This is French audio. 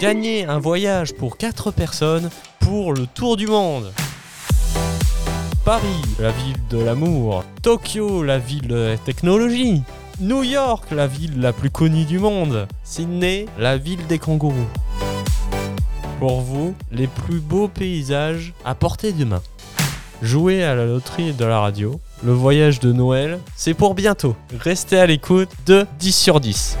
Gagner un voyage pour 4 personnes pour le tour du monde. Paris, la ville de l'amour. Tokyo, la ville de la technologie. New York, la ville la plus connue du monde. Sydney, la ville des kangourous. Pour vous, les plus beaux paysages à portée de main. Jouer à la loterie de la radio. Le voyage de Noël, c'est pour bientôt. Restez à l'écoute de 10 sur 10.